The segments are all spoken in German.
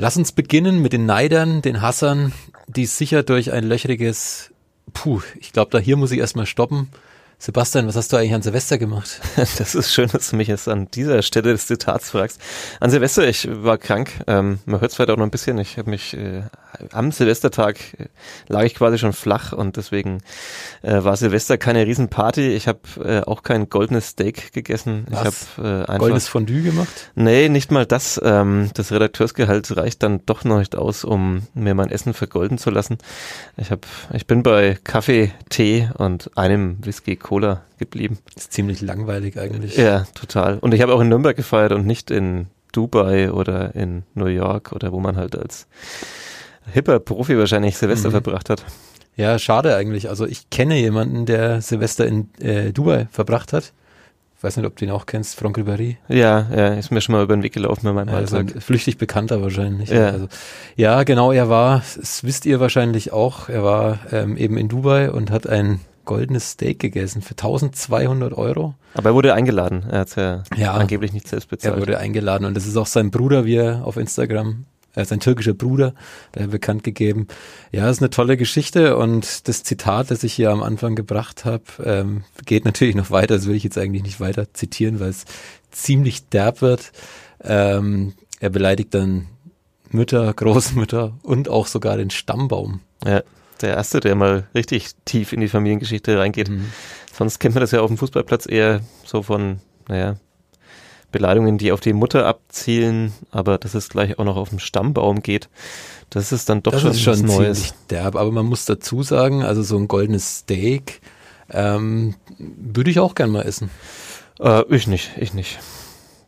Lass uns beginnen mit den Neidern, den Hassern, die sicher durch ein löchriges, puh, ich glaube, da hier muss ich erstmal stoppen. Sebastian, was hast du eigentlich an Silvester gemacht? Das ist schön, dass du mich jetzt an dieser Stelle des Zitats fragst. An Silvester, ich war krank. Ähm, man hört es vielleicht auch noch ein bisschen. Ich habe mich äh, am Silvestertag äh, lag ich quasi schon flach und deswegen äh, war Silvester keine Riesenparty. Ich habe äh, auch kein goldenes Steak gegessen. Was? Ich habe äh, einfach Goldenes Fondue gemacht? Nee, nicht mal das. Ähm, das Redakteursgehalt reicht dann doch noch nicht aus, um mir mein Essen vergolden zu lassen. Ich hab, ich bin bei Kaffee, Tee und einem Whisky Cola geblieben. ist ziemlich langweilig eigentlich. Ja, total. Und ich habe auch in Nürnberg gefeiert und nicht in Dubai oder in New York oder wo man halt als hipper Profi wahrscheinlich Silvester Mhm. verbracht hat. Ja, schade eigentlich. Also ich kenne jemanden, der Silvester in äh, Dubai verbracht hat. Ich weiß nicht, ob du ihn auch kennst, Franck Ribéry. Ja, ja, ist mir schon mal über den Weg gelaufen bei meinem Also Alltag. flüchtig bekannter wahrscheinlich. Ja. Also, ja, genau, er war, das wisst ihr wahrscheinlich auch, er war ähm, eben in Dubai und hat ein goldenes Steak gegessen für 1200 Euro. Aber er wurde eingeladen. Er hat ja, Ja. angeblich nicht selbst bezahlt. Er wurde eingeladen und das ist auch sein Bruder, wie er auf Instagram, er ist ein türkischer Bruder, der hat bekannt gegeben. Ja, ist eine tolle Geschichte und das Zitat, das ich hier am Anfang gebracht habe, ähm, geht natürlich noch weiter. Das will ich jetzt eigentlich nicht weiter zitieren, weil es ziemlich derb wird. Ähm, er beleidigt dann Mütter, Großmütter und auch sogar den Stammbaum. Ja, der erste, der mal richtig tief in die Familiengeschichte reingeht. Mhm. Sonst kennt man das ja auf dem Fußballplatz eher so von, naja, Beleidigungen, die auf die Mutter abzielen, aber dass es gleich auch noch auf den Stammbaum geht. Das ist dann doch das schon, ist schon was Neues. ziemlich derb, aber man muss dazu sagen, also so ein goldenes Steak ähm, würde ich auch gern mal essen. Äh, ich nicht, ich nicht.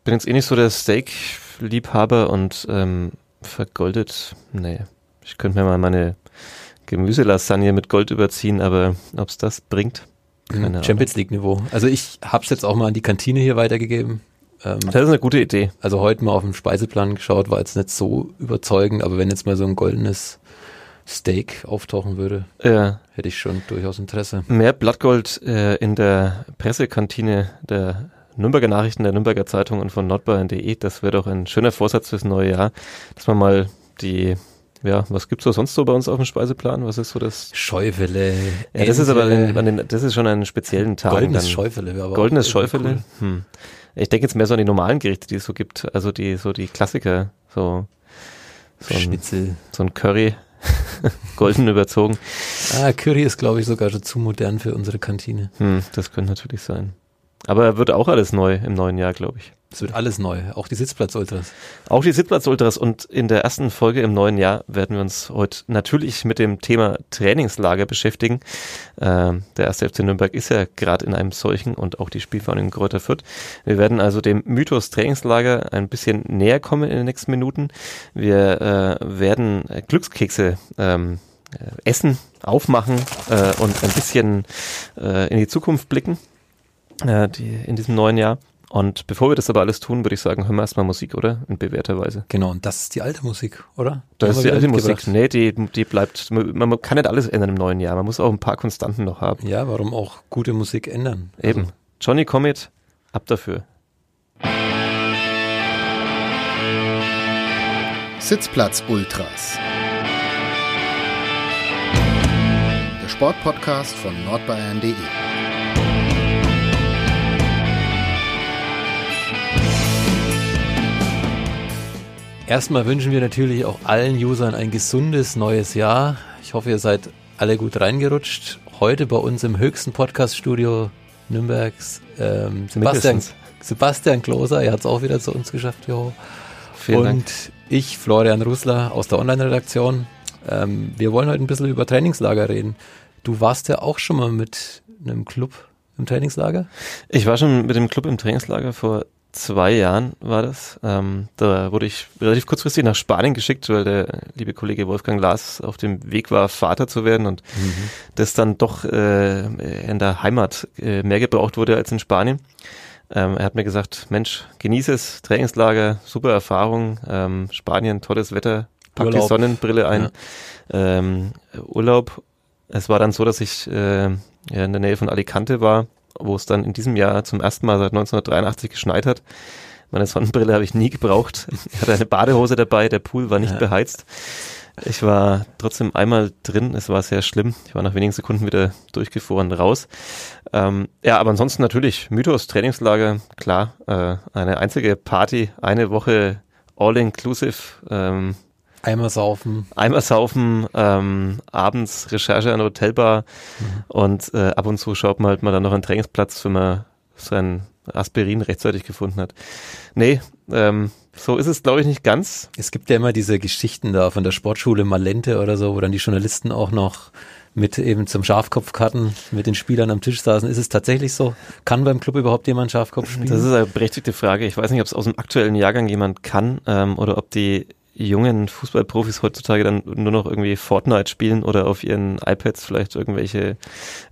Bin jetzt eh nicht so der Steak-Liebhaber und ähm, vergoldet, nee. Ich könnte mir mal meine Gemüselasagne mit Gold überziehen, aber ob's das bringt, keine Ahnung. Champions League Niveau. Also ich hab's jetzt auch mal an die Kantine hier weitergegeben. Ähm, Das ist eine gute Idee. also heute mal auf den Speiseplan geschaut, war jetzt nicht so überzeugend, aber wenn jetzt mal so ein goldenes Steak auftauchen würde, Ja. hätte ich schon durchaus Interesse. Mehr Blattgold äh, in der Pressekantine der Nürnberger Nachrichten, der Nürnberger Zeitung und von nordbayern.de. Das wäre doch ein schöner Vorsatz fürs neue Jahr, dass man mal die, ja, was gibt's so sonst so bei uns auf dem Speiseplan? Was ist so das? Schäufele. Ja, das ist aber den, an den, das ist schon an speziellen Tagen. goldenes dann. Schäufele. aber Goldenes Schäufele. Hm. Ich denke jetzt mehr so an die normalen Gerichte, die es so gibt. Also die, so die Klassiker, so, so ein, Schnitzel. so ein Curry, golden überzogen. Ah, Curry ist, glaube ich, sogar schon zu modern für unsere Kantine. Hm, das könnte natürlich sein. Aber wird auch alles neu im neuen Jahr, glaube ich. Es wird alles neu, auch die Sitzplatz-Ultras. Auch die Sitzplatz-Ultras und in der ersten Folge im neuen Jahr werden wir uns heute natürlich mit dem Thema Trainingslager beschäftigen. Ähm, der erste FC Nürnberg ist ja gerade in einem solchen und auch die Spielvereinigung in Kräuter Fürth. Wir werden also dem Mythos Trainingslager ein bisschen näher kommen in den nächsten Minuten. Wir äh, werden Glückskekse ähm, äh, essen, aufmachen äh, und ein bisschen äh, in die Zukunft blicken äh, die, in diesem neuen Jahr. Und bevor wir das aber alles tun, würde ich sagen, hören wir erstmal Musik, oder? In bewährter Weise. Genau, und das ist die alte Musik, oder? Das ist die alte Musik. Nee, die, die bleibt, man, man kann nicht alles ändern im neuen Jahr. Man muss auch ein paar Konstanten noch haben. Ja, warum auch gute Musik ändern? Eben. Also, Johnny Comet, ab dafür. Sitzplatz Ultras. Der Sportpodcast von nordbayern.de. Erstmal wünschen wir natürlich auch allen Usern ein gesundes neues Jahr. Ich hoffe, ihr seid alle gut reingerutscht. Heute bei uns im höchsten Podcast-Studio Nürnbergs ähm, Sebastian, Mindestens. Sebastian Kloser, er hat es auch wieder zu uns geschafft. Jo. Vielen Und Dank. ich, Florian Rusler aus der Online-Redaktion. Ähm, wir wollen heute ein bisschen über Trainingslager reden. Du warst ja auch schon mal mit einem Club im Trainingslager? Ich war schon mit dem Club im Trainingslager vor zwei Jahren war das. Ähm, da wurde ich relativ kurzfristig nach Spanien geschickt, weil der liebe Kollege Wolfgang Lars auf dem Weg war, Vater zu werden und das dann doch äh, in der Heimat äh, mehr gebraucht wurde als in Spanien. Ähm, er hat mir gesagt, Mensch, genieße es, Trainingslager, super Erfahrung, ähm, Spanien, tolles Wetter, pack die Urlaub. Sonnenbrille ein, ähm, Urlaub. Es war dann so, dass ich äh, ja, in der Nähe von Alicante war, wo es dann in diesem Jahr zum ersten Mal seit 1983 geschneit hat. Meine Sonnenbrille habe ich nie gebraucht. Ich hatte eine Badehose dabei, der Pool war nicht ja. beheizt. Ich war trotzdem einmal drin, es war sehr schlimm. Ich war nach wenigen Sekunden wieder durchgefroren raus. Ähm, ja, aber ansonsten natürlich Mythos, Trainingslager, klar, äh, eine einzige Party, eine Woche all-inclusive. Ähm, Eimer saufen. Eimer saufen, ähm, abends Recherche an der Hotelbar mhm. und äh, ab und zu schaut man halt mal dann noch einen Trainingsplatz, wenn man sein Aspirin rechtzeitig gefunden hat. Nee, ähm, so ist es, glaube ich, nicht ganz. Es gibt ja immer diese Geschichten da von der Sportschule Malente oder so, wo dann die Journalisten auch noch mit eben zum Schafkopfkarten mit den Spielern am Tisch saßen. Ist es tatsächlich so? Kann beim Club überhaupt jemand Schafkopf spielen? Das ist eine berechtigte Frage. Ich weiß nicht, ob es aus dem aktuellen Jahrgang jemand kann ähm, oder ob die jungen Fußballprofis heutzutage dann nur noch irgendwie Fortnite spielen oder auf ihren iPads vielleicht irgendwelche,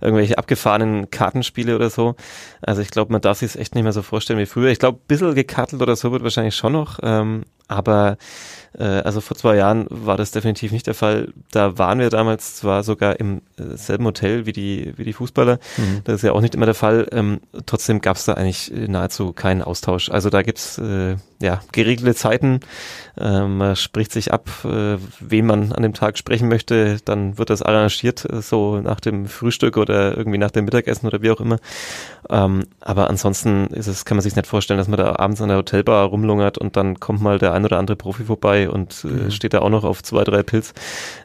irgendwelche abgefahrenen Kartenspiele oder so. Also ich glaube, man darf sich es echt nicht mehr so vorstellen wie früher. Ich glaube, ein bisschen gekattelt oder so wird wahrscheinlich schon noch, ähm, aber also vor zwei Jahren war das definitiv nicht der Fall. Da waren wir damals zwar sogar im äh, selben Hotel wie die, wie die Fußballer. Mhm. Das ist ja auch nicht immer der Fall. Ähm, trotzdem gab es da eigentlich nahezu keinen Austausch. Also da gibt's äh, ja geregelte Zeiten. Äh, man spricht sich ab, äh, wen man an dem Tag sprechen möchte. Dann wird das arrangiert, äh, so nach dem Frühstück oder irgendwie nach dem Mittagessen oder wie auch immer. Ähm, aber ansonsten ist es, kann man sich nicht vorstellen, dass man da abends an der Hotelbar rumlungert und dann kommt mal der ein oder andere Profi vorbei und äh, mhm. steht da auch noch auf zwei, drei Pilz.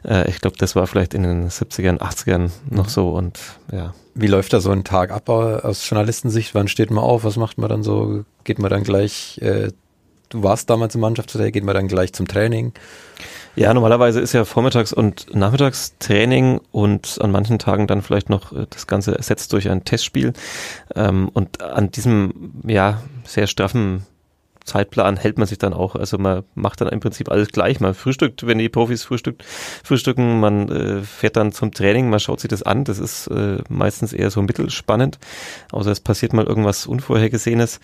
Äh, ich glaube, das war vielleicht in den 70ern, 80ern noch mhm. so und ja. Wie läuft da so ein Tag ab aus Journalistensicht? Wann steht man auf? Was macht man dann so? Geht man dann gleich, äh, du warst damals im Mannschaftshotel, geht man dann gleich zum Training? Ja, normalerweise ist ja Vormittags- und Nachmittagstraining und an manchen Tagen dann vielleicht noch äh, das Ganze ersetzt durch ein Testspiel. Ähm, und an diesem, ja, sehr straffen Zeitplan hält man sich dann auch. Also man macht dann im Prinzip alles gleich. Man frühstückt, wenn die Profis frühstückt, frühstücken, man äh, fährt dann zum Training, man schaut sich das an. Das ist äh, meistens eher so mittelspannend. Außer es passiert mal irgendwas Unvorhergesehenes.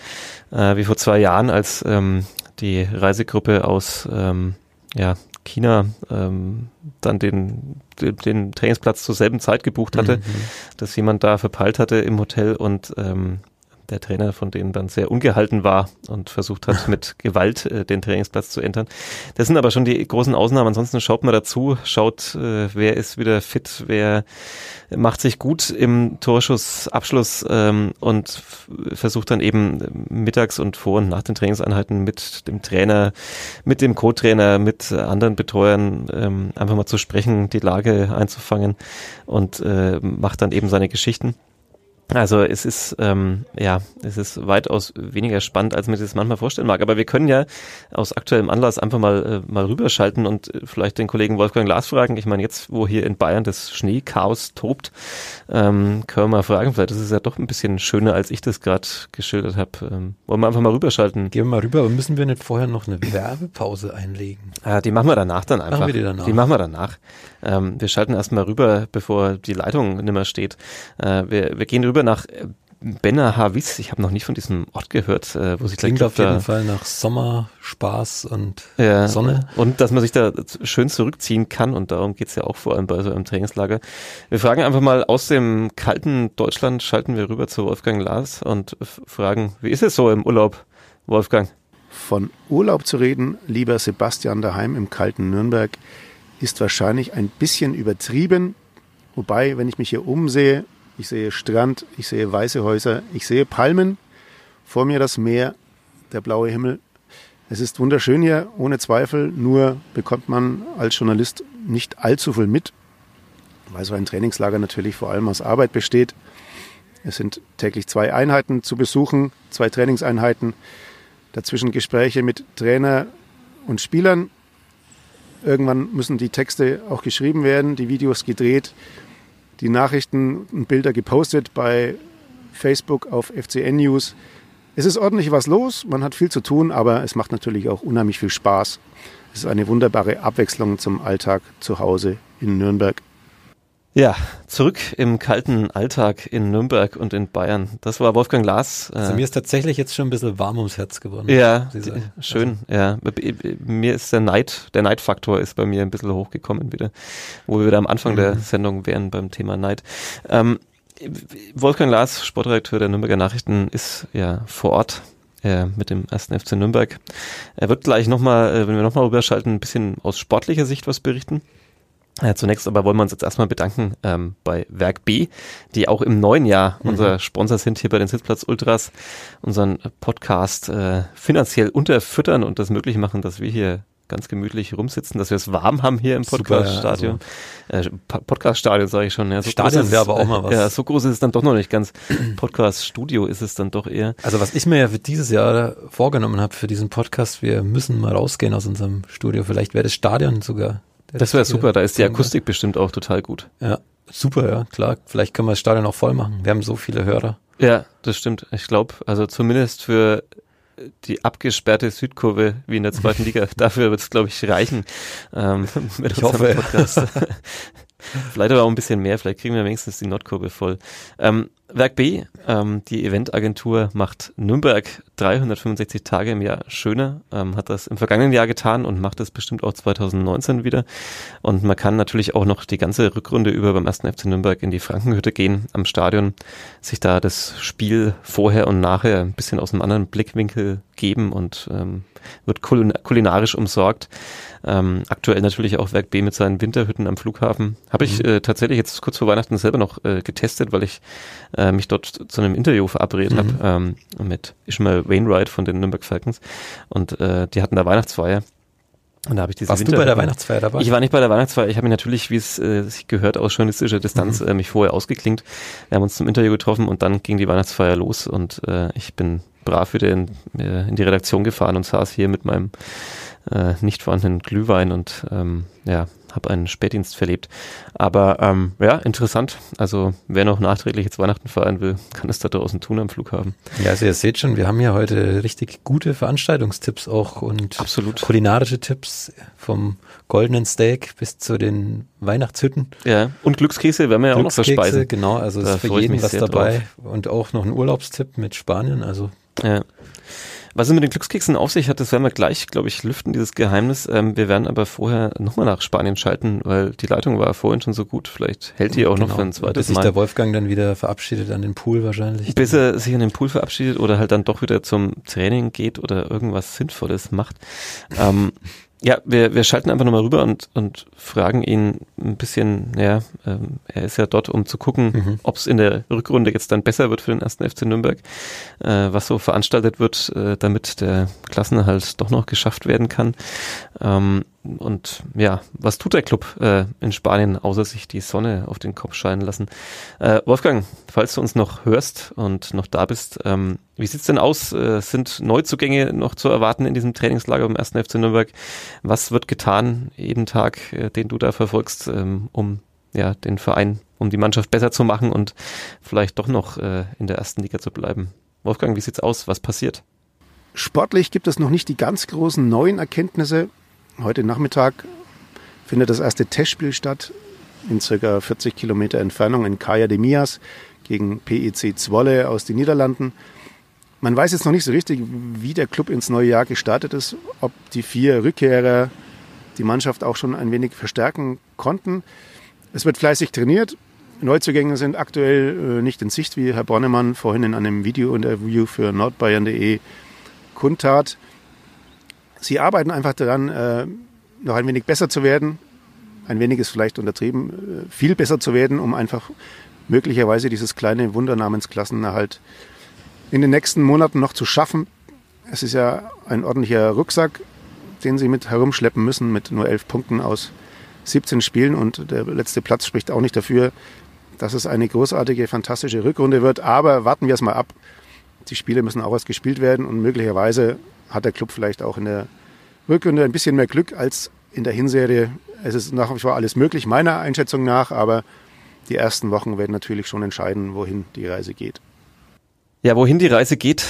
Äh, wie vor zwei Jahren, als ähm, die Reisegruppe aus ähm, ja, China ähm, dann den, den, den Trainingsplatz zur selben Zeit gebucht hatte, mhm. dass jemand da verpeilt hatte im Hotel und ähm, der Trainer von denen dann sehr ungehalten war und versucht hat, mit Gewalt äh, den Trainingsplatz zu entern. Das sind aber schon die großen Ausnahmen. Ansonsten schaut man dazu, schaut, äh, wer ist wieder fit, wer macht sich gut im Torschussabschluss ähm, und versucht dann eben mittags und vor und nach den Trainingseinheiten mit dem Trainer, mit dem Co-Trainer, mit anderen Betreuern ähm, einfach mal zu sprechen, die Lage einzufangen und äh, macht dann eben seine Geschichten. Also es ist ähm, ja, es ist weitaus weniger spannend, als man sich das manchmal vorstellen mag. Aber wir können ja aus aktuellem Anlass einfach mal äh, mal rüberschalten und äh, vielleicht den Kollegen Wolfgang Glas fragen. Ich meine, jetzt, wo hier in Bayern das Schneechaos tobt, ähm, können wir mal fragen. Vielleicht ist es ja doch ein bisschen schöner, als ich das gerade geschildert habe. Ähm, wollen wir einfach mal rüberschalten? Gehen wir mal rüber. Aber müssen wir nicht vorher noch eine Werbepause einlegen? Ah, die machen wir danach dann einfach. Machen wir die danach? Die machen wir danach. Ähm, wir schalten erstmal rüber, bevor die Leitung nimmer steht. Äh, wir, wir gehen rüber nach äh, Benna Havis, ich habe noch nicht von diesem Ort gehört, äh, wo sich Klingt gleich auf jeden Fall nach Sommer, Spaß und ja, Sonne. Und dass man sich da schön zurückziehen kann und darum geht's ja auch vor allem bei so einem Trainingslager. Wir fragen einfach mal aus dem kalten Deutschland, schalten wir rüber zu Wolfgang Lars und fragen, wie ist es so im Urlaub, Wolfgang? Von Urlaub zu reden, lieber Sebastian daheim im kalten Nürnberg, ist wahrscheinlich ein bisschen übertrieben. Wobei, wenn ich mich hier umsehe, ich sehe Strand, ich sehe weiße Häuser, ich sehe Palmen, vor mir das Meer, der blaue Himmel. Es ist wunderschön hier, ohne Zweifel, nur bekommt man als Journalist nicht allzu viel mit, weil so ein Trainingslager natürlich vor allem aus Arbeit besteht. Es sind täglich zwei Einheiten zu besuchen, zwei Trainingseinheiten, dazwischen Gespräche mit Trainer und Spielern. Irgendwann müssen die Texte auch geschrieben werden, die Videos gedreht, die Nachrichten und Bilder gepostet bei Facebook auf FCN News. Es ist ordentlich was los, man hat viel zu tun, aber es macht natürlich auch unheimlich viel Spaß. Es ist eine wunderbare Abwechslung zum Alltag zu Hause in Nürnberg. Ja, zurück im kalten Alltag in Nürnberg und in Bayern. Das war Wolfgang Lars. Also mir ist tatsächlich jetzt schon ein bisschen warm ums Herz geworden. Ja, die, schön. Also. Ja, mir ist der Neid, der Neidfaktor ist bei mir ein bisschen hochgekommen wieder, wo wir wieder am Anfang mhm. der Sendung wären beim Thema Neid. Ähm, Wolfgang Lars, Sportredakteur der Nürnberger Nachrichten, ist ja vor Ort äh, mit dem ersten FC Nürnberg. Er wird gleich nochmal, äh, wenn wir nochmal rüberschalten, ein bisschen aus sportlicher Sicht was berichten. Ja, zunächst aber wollen wir uns jetzt erstmal bedanken ähm, bei Werk B, die auch im neuen Jahr mhm. unser Sponsor sind hier bei den Sitzplatz Ultras, unseren Podcast äh, finanziell unterfüttern und das möglich machen, dass wir hier ganz gemütlich rumsitzen, dass wir es warm haben hier im Podcaststadion. Also, äh, Podcaststadion sage ich schon. Ja, so Stadion wäre aber auch mal was. Ja, so groß ist es dann doch noch nicht ganz. Podcaststudio ist es dann doch eher. Also was ich mir ja für dieses Jahr vorgenommen habe für diesen Podcast, wir müssen mal rausgehen aus unserem Studio. Vielleicht wäre das Stadion sogar das wäre super, da ist die Akustik bestimmt auch total gut. Ja, super, ja, klar. Vielleicht können wir das Stadion auch voll machen. Wir haben so viele Hörer. Ja, das stimmt. Ich glaube, also zumindest für die abgesperrte Südkurve wie in der zweiten Liga, dafür wird es, glaube ich, reichen. Ähm, ich hoffe. Podcast. vielleicht aber auch ein bisschen mehr, vielleicht kriegen wir wenigstens die Nordkurve voll. Ähm, Werk B, ähm, die Eventagentur macht Nürnberg 365 Tage im Jahr schöner, ähm, hat das im vergangenen Jahr getan und macht es bestimmt auch 2019 wieder. Und man kann natürlich auch noch die ganze Rückrunde über beim ersten FC Nürnberg in die Frankenhütte gehen am Stadion, sich da das Spiel vorher und nachher ein bisschen aus einem anderen Blickwinkel geben und ähm, wird kulinarisch umsorgt. Ähm, aktuell natürlich auch Werk B mit seinen Winterhütten am Flughafen. Habe ich mhm. äh, tatsächlich jetzt kurz vor Weihnachten selber noch äh, getestet, weil ich äh, mich dort zu einem Interview verabredet mhm. habe ähm, mit Ishmael Wainwright von den Nürnberg Falcons. Und äh, die hatten da Weihnachtsfeier. Und da habe ich diese Warst Winter du bei der Weihnachtsfeier dabei? Ich war nicht bei der Weihnachtsfeier. Ich habe mich natürlich, wie es äh, sich gehört, aus journalistischer Distanz mhm. äh, mich vorher ausgeklingt. Wir haben uns zum Interview getroffen und dann ging die Weihnachtsfeier los und äh, ich bin brav wieder in, äh, in die Redaktion gefahren und saß hier mit meinem äh, nicht vorhandenen Glühwein und ähm, ja, habe einen Spätdienst verlebt. Aber ähm, ja, interessant. Also wer noch nachträglich jetzt Weihnachten feiern will, kann es da draußen tun am Flughafen. Ja, also ihr seht schon, wir haben hier heute richtig gute Veranstaltungstipps auch und Absolut. kulinarische Tipps vom goldenen Steak bis zu den Weihnachtshütten. Ja, und Glückskekse werden wir ja auch noch verspeisen. Genau, also da ist für jeden was dabei. Drauf. Und auch noch ein Urlaubstipp mit Spanien, also ja. Was es mit den Glückskeksen auf sich hat, das werden wir gleich, glaube ich, lüften, dieses Geheimnis. Ähm, wir werden aber vorher nochmal nach Spanien schalten, weil die Leitung war vorhin schon so gut. Vielleicht hält die auch genau. noch für ein zweites Bis sich Mal. der Wolfgang dann wieder verabschiedet an den Pool wahrscheinlich. Bis er sich an den Pool verabschiedet oder halt dann doch wieder zum Training geht oder irgendwas Sinnvolles macht. ähm, ja, wir, wir schalten einfach nochmal rüber und, und fragen ihn ein bisschen, ja, ähm, er ist ja dort, um zu gucken, mhm. ob es in der Rückrunde jetzt dann besser wird für den ersten FC Nürnberg, äh, was so veranstaltet wird, äh, damit der Klassenerhalt doch noch geschafft werden kann. Ähm, und ja, was tut der Club äh, in Spanien, außer sich die Sonne auf den Kopf scheinen lassen? Äh, Wolfgang, falls du uns noch hörst und noch da bist, ähm, wie sieht's denn aus? Äh, sind Neuzugänge noch zu erwarten in diesem Trainingslager beim 1. FC Nürnberg? Was wird getan jeden Tag, äh, den du da verfolgst, ähm, um ja, den Verein, um die Mannschaft besser zu machen und vielleicht doch noch äh, in der ersten Liga zu bleiben? Wolfgang, wie sieht's aus? Was passiert? Sportlich gibt es noch nicht die ganz großen neuen Erkenntnisse. Heute Nachmittag findet das erste Testspiel statt in circa 40 Kilometer Entfernung in Kaya de Mias gegen PEC Zwolle aus den Niederlanden. Man weiß jetzt noch nicht so richtig, wie der Club ins neue Jahr gestartet ist, ob die vier Rückkehrer die Mannschaft auch schon ein wenig verstärken konnten. Es wird fleißig trainiert. Neuzugänge sind aktuell äh, nicht in Sicht, wie Herr Bornemann vorhin in einem Video-Interview für nordbayern.de kundtat. Sie arbeiten einfach daran, äh, noch ein wenig besser zu werden. Ein wenig ist vielleicht untertrieben, äh, viel besser zu werden, um einfach möglicherweise dieses kleine Wunder namens Klassenerhalt in den nächsten Monaten noch zu schaffen. Es ist ja ein ordentlicher Rucksack, den sie mit herumschleppen müssen, mit nur elf Punkten aus 17 Spielen. Und der letzte Platz spricht auch nicht dafür, dass es eine großartige, fantastische Rückrunde wird. Aber warten wir es mal ab die Spiele müssen auch erst gespielt werden und möglicherweise hat der Club vielleicht auch in der Rückrunde ein bisschen mehr Glück als in der Hinserie. Es ist nach wie vor alles möglich, meiner Einschätzung nach, aber die ersten Wochen werden natürlich schon entscheiden, wohin die Reise geht. Ja, wohin die Reise geht,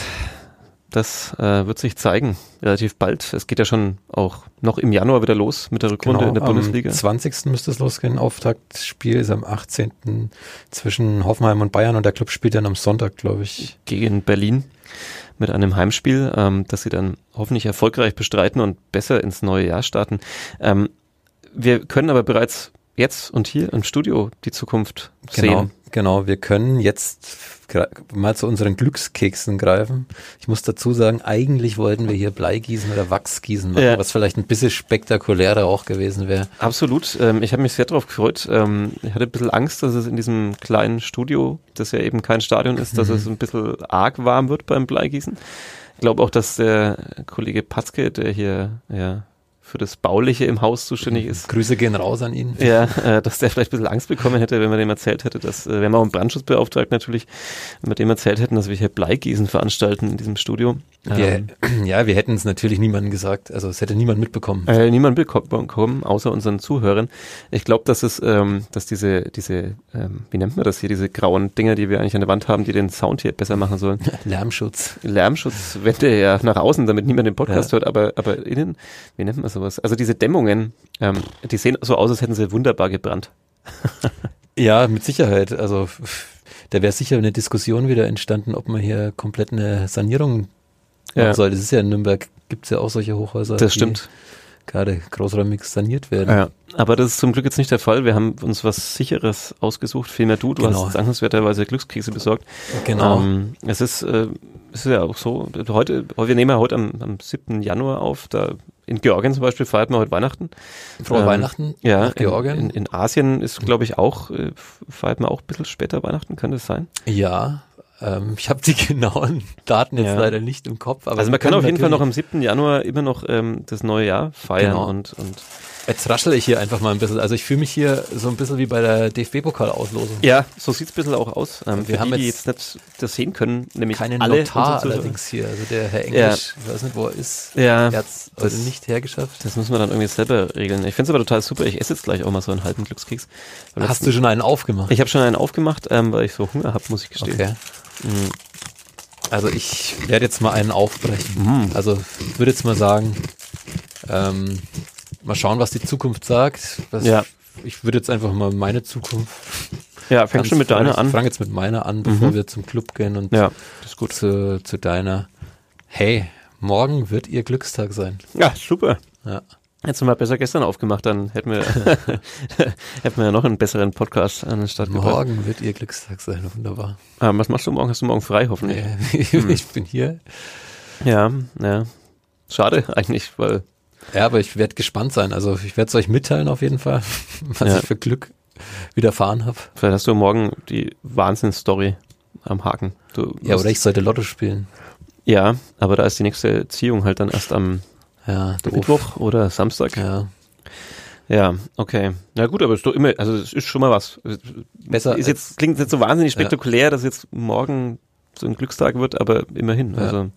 das äh, wird sich zeigen, relativ bald. Es geht ja schon auch noch im Januar wieder los mit der Rückrunde genau, in der Bundesliga. Am 20. müsste es losgehen. Auftaktspiel ist am 18. zwischen Hoffenheim und Bayern und der Club spielt dann am Sonntag, glaube ich. Gegen Berlin mit einem Heimspiel, ähm, das sie dann hoffentlich erfolgreich bestreiten und besser ins neue Jahr starten. Ähm, wir können aber bereits jetzt und hier im Studio die Zukunft Genau, sehen. genau. Wir können jetzt mal zu unseren Glückskeksen greifen. Ich muss dazu sagen, eigentlich wollten wir hier Bleigießen oder Wachsgießen machen, Ja. was vielleicht ein bisschen spektakulärer auch gewesen wäre. Absolut. Ähm, ich habe mich sehr darauf gefreut. Ähm, ich hatte ein bisschen Angst, dass es in diesem kleinen Studio, das ja eben kein Stadion ist, dass es ein bisschen arg warm wird beim Bleigießen. Ich glaube auch, dass der Kollege Patzke, der hier ja für das Bauliche im Haus zuständig ist, Grüße gehen raus an ihn. ja, äh, dass der vielleicht ein bisschen Angst bekommen hätte, wenn man dem erzählt hätte, dass, äh, wir haben auch einen Brandschutzbeauftragten natürlich, wenn wir dem erzählt hätten, dass wir hier Bleigießen veranstalten in diesem Studio. Ähm, ja, wir hätten es natürlich niemandem gesagt. Also es hätte niemand mitbekommen. Äh, niemand bekommen, außer unseren Zuhörern. Ich glaube, dass es, ähm, dass diese, diese, ähm, wie nennt man das hier, diese grauen Dinger, die wir eigentlich an der Wand haben, die den Sound hier besser machen sollen. Lärmschutz. Lärmschutzwände ja nach außen, damit niemand den Podcast Ja. hört, aber, aber innen, wie nennt man sowas? Also diese Dämmungen, ähm, die sehen so aus, als hätten sie wunderbar gebrannt. Ja, mit Sicherheit. Also da wäre sicher eine Diskussion wieder entstanden, ob man hier komplett eine Sanierung machen Ja. soll. Das ist ja in Nürnberg, gibt es ja auch solche Hochhäuser, Das die stimmt. gerade großräumig saniert werden. Ja, aber das ist zum Glück jetzt nicht der Fall. Wir haben uns was Sicheres ausgesucht. Vielmehr du, du Genau. hast dankenswerterweise Glückskekse besorgt. Genau. Ähm, es ist, äh, es ist ja auch so, heute, wir nehmen ja heute am, am 7. Januar auf, da in Georgien zum Beispiel feiert man heute Weihnachten. Frohe ähm, Weihnachten Ja, nach Georgien. In, in, in Asien ist, glaube ich, auch, äh, feiert man auch ein bisschen später Weihnachten, könnte es sein? ja, ähm, ich habe die genauen Daten jetzt Ja. leider nicht im Kopf. Aber also man kann auf jeden Fall noch am 7. Januar immer noch ähm, das neue Jahr feiern Genau. und, und Jetzt raschel ich hier einfach mal ein bisschen. Also ich fühle mich hier so ein bisschen wie bei der DFB-Pokal-Auslosung. ja, so sieht's ein bisschen auch aus. Ähm, Wir haben die, die jetzt jetzt nicht das sehen können, nämlich Keinen alle Notar allerdings hier. Also der Herr Ja. Englisch, ich weiß nicht, wo er ist. Ja, Er heute das- nicht hergeschafft. Das müssen wir dann irgendwie selber regeln. Ich finde es aber total super. Ich esse jetzt gleich auch mal so einen halben Glückskeks. Hast du schon einen aufgemacht? Ich habe schon einen aufgemacht, ähm, weil ich so Hunger habe, muss ich gestehen. Okay. Mhm. Also ich werde jetzt mal einen aufbrechen. Mhm. Also ich würde jetzt mal sagen, ähm, mal schauen, was die Zukunft sagt. Was, Ja. Ich würde jetzt einfach mal meine Zukunft. Ja, fängst du mit deiner Ich an? fange jetzt mit meiner an, bevor Mhm. wir zum Club gehen und Ja, das ist gut. zu, zu deiner. Hey, morgen wird ihr Glückstag sein. Ja, super. Ja. Hättest du mal besser gestern aufgemacht, dann hätten wir, hätten wir ja noch einen besseren Podcast an den Start gebracht. Morgen wird ihr Glückstag sein. Wunderbar. Ähm, was machst du morgen? Hast du morgen frei, hoffentlich? Nee, Hm. ich bin hier. Ja, ja. Schade eigentlich, weil Ja, aber ich werde gespannt sein. Also ich werde es euch mitteilen auf jeden Fall, was Ja. ich für Glück widerfahren habe. vielleicht hast du morgen die Wahnsinnsstory am Haken. Du Ja, oder ich sollte Lotto spielen. Ja, aber da ist die nächste Ziehung halt dann erst am Ja. Mittwoch oder Samstag. Ja. Ja, okay. Na gut, aber es ist doch immer, also es ist schon mal was. Besser ist jetzt, klingt jetzt so wahnsinnig Ja. spektakulär, dass jetzt morgen so ein Glückstag wird, aber immerhin. Ja. Also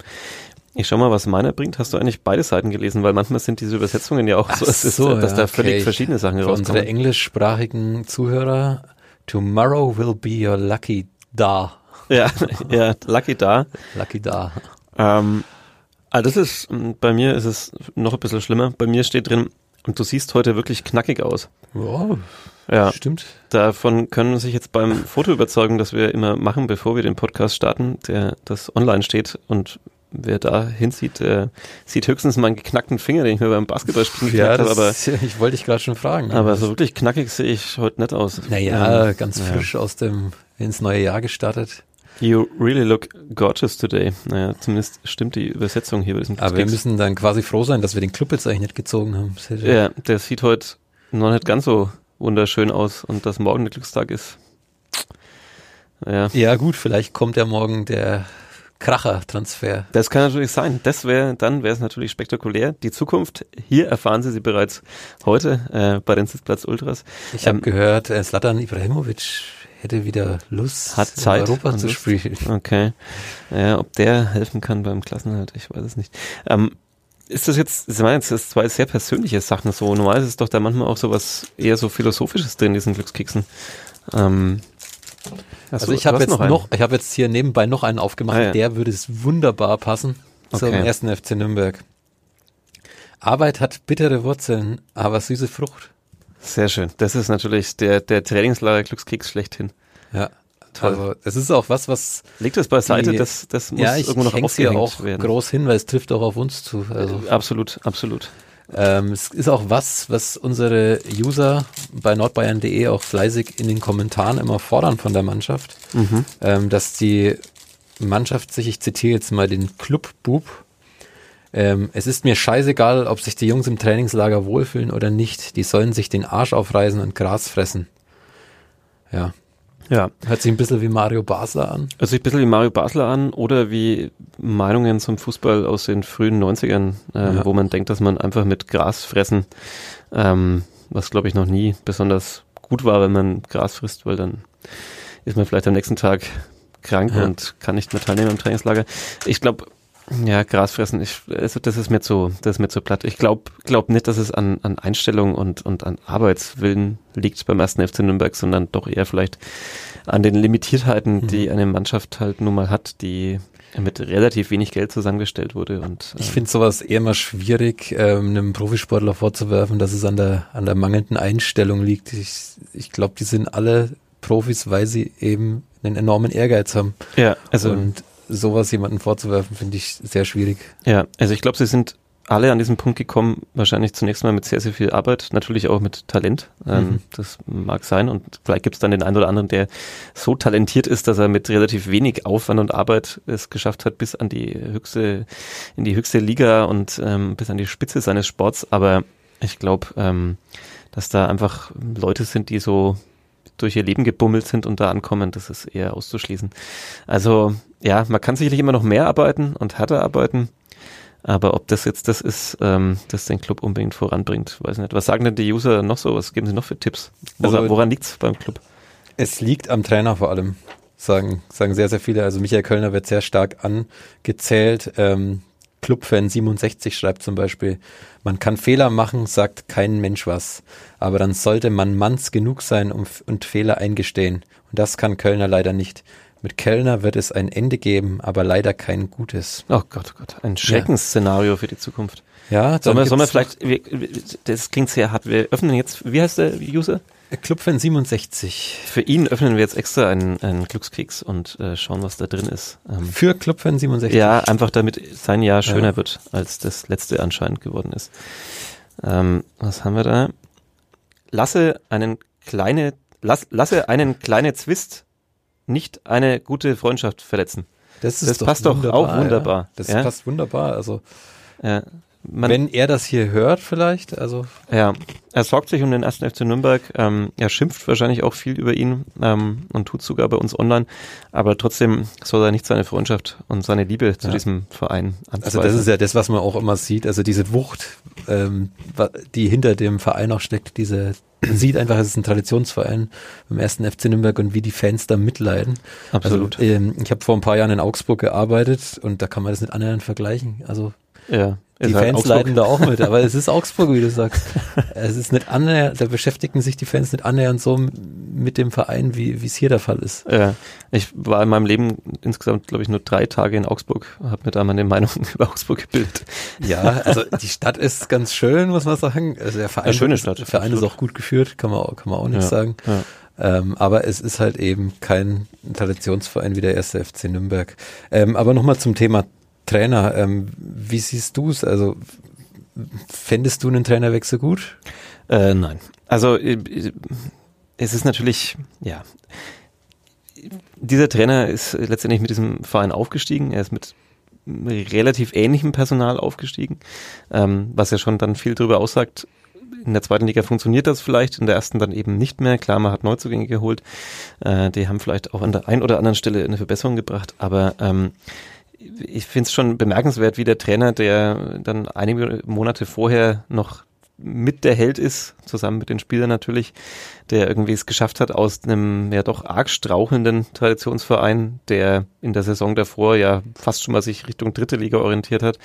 ich schau mal, was meiner bringt. Hast du eigentlich beide Seiten gelesen? Weil manchmal sind diese Übersetzungen ja auch Ach so, es ist, so, dass ja, da völlig okay. verschiedene Sachen Für unsere rauskommen. englischsprachigen Zuhörer, tomorrow will be your lucky da. Ja, ja, lucky da. Lucky da. Ähm, also das ist, m, bei mir ist es noch ein bisschen schlimmer. Bei mir steht drin, und du siehst heute wirklich knackig aus. Wow, Ja, stimmt. davon können sich jetzt beim Foto überzeugen, das wir immer machen, bevor wir den Podcast starten, der das online steht und wer da hinsieht, der sieht höchstens meinen geknackten Finger, den ich mir beim Basketballspielen Ja, geknackt habe, aber, ich wollte dich gerade schon fragen. aber so wirklich knackig sehe ich heute nicht aus. naja, Ähm, ganz ja. frisch aus dem ins neue Jahr gestartet. You really look gorgeous today. Naja, zumindest stimmt die Übersetzung hier bei diesem Aber wir müssen dann quasi froh sein, dass wir den Club jetzt eigentlich nicht gezogen haben. Ja, der sieht heute noch nicht ganz so wunderschön aus und dass morgen der Glückstag ist. Ja, ja gut, vielleicht kommt ja morgen der Kracher-Transfer. das kann natürlich sein. Das wäre, dann wäre es natürlich spektakulär. Die Zukunft, hier erfahren Sie sie bereits heute äh, bei den Sitzplatz Ultras. Ich habe Ähm, gehört, äh, Slatan Ibrahimovic hätte wieder Lust, Hat Zeit in Europa zu Lust. spielen. Okay. Ja, ob der helfen kann beim Klassenhalt, ich weiß es nicht. Ähm, ist das jetzt, ich meine jetzt, das zwei sehr persönliche Sachen so. Normal ist es doch da manchmal auch so was eher so Philosophisches drin, diesen Glückskeksen. Ähm, Also ich habe jetzt noch, einen? ich habe jetzt hier nebenbei noch einen aufgemacht, Ah, ja. der würde es wunderbar passen zum Okay. ersten FC Nürnberg. Arbeit hat bittere Wurzeln, aber süße Frucht. Sehr schön. Das ist natürlich der, der Trainingslager Glückskeks schlechthin. Ja, Toll. Also das ist auch was, was Legt das beiseite, Die- das, das muss ja ich, irgendwo noch häng's hier aufgehängt auch werden. groß hin, weil es trifft auch auf uns zu. Also Äh, absolut, absolut. Ähm, es ist auch was, was unsere User bei nordbayern.de auch fleißig in den Kommentaren immer fordern von der Mannschaft, Mhm. ähm, dass die Mannschaft sich, ich zitiere jetzt mal den Clubbub, ähm, es ist mir scheißegal, ob sich die Jungs im Trainingslager wohlfühlen oder nicht. Die sollen sich den Arsch aufreißen und Gras fressen. Ja, Ja, hört sich ein bisschen wie Mario Basler an. hört sich ein bisschen wie Mario Basler an oder wie Meinungen zum Fußball aus den frühen 90ern, ähm, Ja. wo man denkt, dass man einfach mit Gras fressen, ähm, was glaube ich noch nie besonders gut war, wenn man Gras frisst, weil dann ist man vielleicht am nächsten Tag krank Ja. und kann nicht mehr teilnehmen im Trainingslager. Ich glaube, ja, Gras fressen, ich, also das ist mir zu, das ist mir zu platt. Ich glaube glaub nicht, dass es an, an Einstellung und, und an Arbeitswillen liegt beim ersten FC Nürnberg, sondern doch eher vielleicht an den Limitiertheiten, Mhm. die eine Mannschaft halt nun mal hat, die mit relativ wenig Geld zusammengestellt wurde und Ich ähm, finde sowas eher mal schwierig, ähm, einem Profisportler vorzuwerfen, dass es an der, an der mangelnden Einstellung liegt. Ich, ich glaube, die sind alle Profis, weil sie eben einen enormen Ehrgeiz haben. ja, also Und sowas jemandem vorzuwerfen, finde ich sehr schwierig. Ja, also ich glaube, sie sind alle an diesen Punkt gekommen, wahrscheinlich zunächst mal mit sehr, sehr viel Arbeit, natürlich auch mit Talent. Ähm, Mhm. Das mag sein und vielleicht gibt es dann den einen oder anderen, der so talentiert ist, dass er mit relativ wenig Aufwand und Arbeit es geschafft hat, bis an die höchste, in die höchste Liga und ähm, bis an die Spitze seines Sports. Aber ich glaube, ähm, dass da einfach Leute sind, die so durch ihr Leben gebummelt sind und da ankommen, das ist eher auszuschließen. Also ja, man kann sicherlich immer noch mehr arbeiten und härter arbeiten, aber ob das jetzt das ist, ähm, das den Club unbedingt voranbringt, weiß nicht. Was sagen denn die User noch so? Was geben sie noch für Tipps? Also, Also- woran liegt's beim Club? Es liegt am Trainer vor allem, sagen, sagen sehr, sehr viele. Also Michael Kölner wird sehr stark angezählt. Ähm, Clubfan 67 schreibt zum Beispiel, man kann Fehler machen, sagt kein Mensch was. Aber dann sollte man manns genug sein um, und Fehler eingestehen. Und das kann Kölner leider nicht. Mit Kölner wird es ein Ende geben, aber leider kein gutes. Oh Gott, oh Gott, ein Schreckensszenario für die Zukunft. Ja, Sollen wir, sollen wir vielleicht, wir, das klingt sehr hart, wir öffnen jetzt, wie heißt der User? noch Clubfan 67. Für ihn öffnen wir jetzt extra einen, einen Glückskeks und äh, schauen, was da drin ist. Ähm, Für Clubfan 67. Ja, einfach damit sein Jahr schöner Ja. wird, als das letzte anscheinend geworden ist. Ähm, was haben wir da? Lasse einen kleine, lass, lasse einen kleine Zwist nicht eine gute Freundschaft verletzen. das, ist das passt doch auch wunderbar, Ja. Das ja. passt wunderbar. Also Ja, man, wenn er das hier hört, vielleicht, also ja, er sorgt sich um den ersten FC Nürnberg. Ähm, er schimpft wahrscheinlich auch viel über ihn ähm, und tut sogar bei uns online. Aber trotzdem soll er nicht seine Freundschaft und seine Liebe zu Ja. diesem Verein Also anzweifeln. das ist ja das, was man auch immer sieht. Also diese Wucht, ähm, die hinter dem Verein auch steckt. Diese, man sieht einfach, es ist ein Traditionsverein beim ersten FC Nürnberg und wie die Fans da mitleiden. Absolut. Also, ähm, ich habe vor ein paar Jahren in Augsburg gearbeitet und da kann man das nicht annähernd vergleichen. Also ja, die halt Fans Augsburg. leiden da auch mit, aber es ist Augsburg, wie du sagst. es ist nicht annähernd, da beschäftigen sich die Fans nicht annähernd so mit dem Verein, wie es hier der Fall ist. Ja, ich war in meinem Leben insgesamt, glaube ich, nur drei Tage in Augsburg, habe mir da meine Meinung über Augsburg gebildet. Ja, also die Stadt ist ganz schön, muss man sagen. Also der Verein, Eine schöne Stadt, Der Verein absolut. ist auch gut geführt, kann man auch, kann man auch nicht Ja, sagen. ja. Ähm, aber es ist halt eben kein Traditionsverein wie der erste FC Nürnberg. Ähm, aber nochmal zum Thema Trainer. Ähm, wie siehst du es? Also fändest du einen Trainerwechsel gut? Äh, nein. Also äh, es ist natürlich, ja, dieser Trainer ist letztendlich mit diesem Verein aufgestiegen. Er ist mit relativ ähnlichem Personal aufgestiegen, ähm, was ja schon dann viel darüber aussagt. In der zweiten Liga funktioniert das vielleicht, in der ersten dann eben nicht mehr. Klar, man hat Neuzugänge geholt, äh, die haben vielleicht auch an der einen oder anderen Stelle eine Verbesserung gebracht, aber ähm, ich finde es schon bemerkenswert, wie der Trainer, der dann einige Monate vorher noch mit der Held ist, zusammen mit den Spielern natürlich, der irgendwie es geschafft hat, aus einem ja doch arg strauchelnden Traditionsverein, der in der Saison davor ja fast schon mal sich Richtung dritte Liga orientiert hat,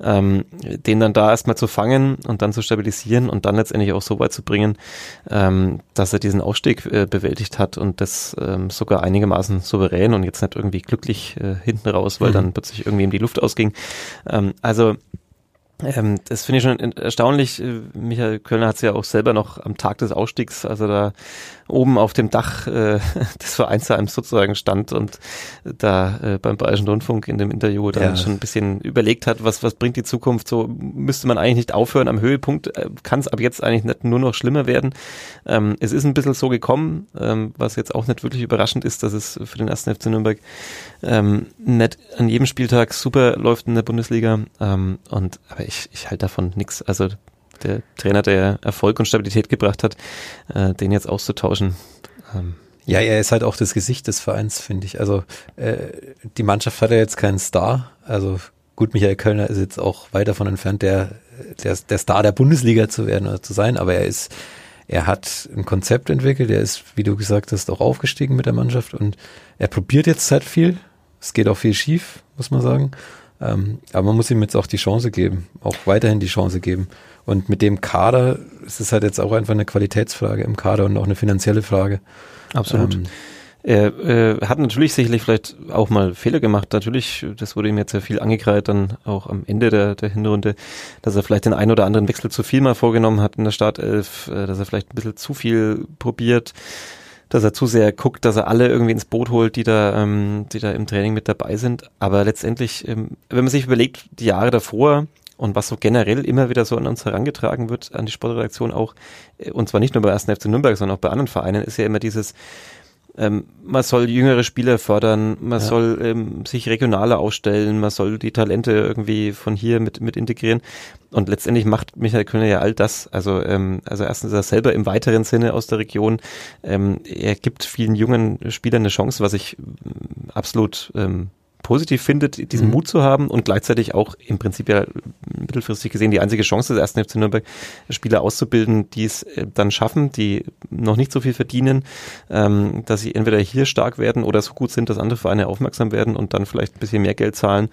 ähm, den dann da erstmal zu fangen und dann zu stabilisieren und dann letztendlich auch so weit zu bringen, ähm, dass er diesen Aufstieg äh, bewältigt hat und das ähm, sogar einigermaßen souverän und jetzt nicht irgendwie glücklich äh, hinten raus, weil Mhm. dann plötzlich irgendwie ihm die Luft ausging. Ähm, also Ähm, das finde ich schon erstaunlich. Äh, Michael Kölner hat es ja auch selber noch am Tag des Ausstiegs, also da oben auf dem Dach äh, des Vereinsheims sozusagen stand und da äh, beim Bayerischen Rundfunk in dem Interview dann ja. schon ein bisschen überlegt hat, was, was bringt die Zukunft. So müsste man eigentlich nicht aufhören. Am Höhepunkt äh, kann es ab jetzt eigentlich nicht nur noch schlimmer werden. Ähm, es ist ein bisschen so gekommen, ähm, was jetzt auch nicht wirklich überraschend ist, dass es für den ersten FC Nürnberg ähm, nicht an jedem Spieltag super läuft in der Bundesliga. Ähm, und aber ich, ich halte davon nichts. Also der Trainer, der Erfolg und Stabilität gebracht hat, äh, den jetzt auszutauschen. Ähm, ja, er ist halt auch das Gesicht des Vereins, finde ich. Also äh, die Mannschaft hat ja jetzt keinen Star. Also gut, Michael Kölner ist jetzt auch weit davon entfernt, der, der, der Star der Bundesliga zu werden oder zu sein, aber er ist, er hat ein Konzept entwickelt, er ist, wie du gesagt hast, auch aufgestiegen mit der Mannschaft und er probiert jetzt halt viel. Es geht auch viel schief, muss man sagen. Ähm, aber man muss ihm jetzt auch die Chance geben, auch weiterhin die Chance geben. Und mit dem Kader ist es halt jetzt auch einfach eine Qualitätsfrage im Kader und auch eine finanzielle Frage. Absolut. Ähm, er äh, hat natürlich sicherlich vielleicht auch mal Fehler gemacht. Natürlich, das wurde ihm jetzt sehr viel angekreidet, dann auch am Ende der, der Hinrunde, dass er vielleicht den einen oder anderen Wechsel zu viel mal vorgenommen hat in der Startelf, äh, dass er vielleicht ein bisschen zu viel probiert, dass er zu sehr guckt, dass er alle irgendwie ins Boot holt, die da, ähm, die da im Training mit dabei sind. Aber letztendlich, ähm, wenn man sich überlegt, die Jahre davor, und was so generell immer wieder so an uns herangetragen wird, an die Sportredaktion auch, äh, und zwar nicht nur bei 1. FC Nürnberg, sondern auch bei anderen Vereinen, ist ja immer dieses, ähm, man soll jüngere Spieler fördern, man ja. soll ähm, sich regionaler ausstellen, man soll die Talente irgendwie von hier mit, mit integrieren. Und letztendlich macht Michael Kölner ja all das. Also, ähm, also erstens ist er selber im weiteren Sinne aus der Region. Ähm, er gibt vielen jungen Spielern eine Chance, was ich ähm, absolut ähm, positiv findet, diesen mhm. Mut zu haben und gleichzeitig auch im Prinzip ja mittelfristig gesehen die einzige Chance des ersten FC Nürnberg, Spieler auszubilden, die es äh, dann schaffen, die noch nicht so viel verdienen, ähm, dass sie entweder hier stark werden oder so gut sind, dass andere Vereine aufmerksam werden und dann vielleicht ein bisschen mehr Geld zahlen,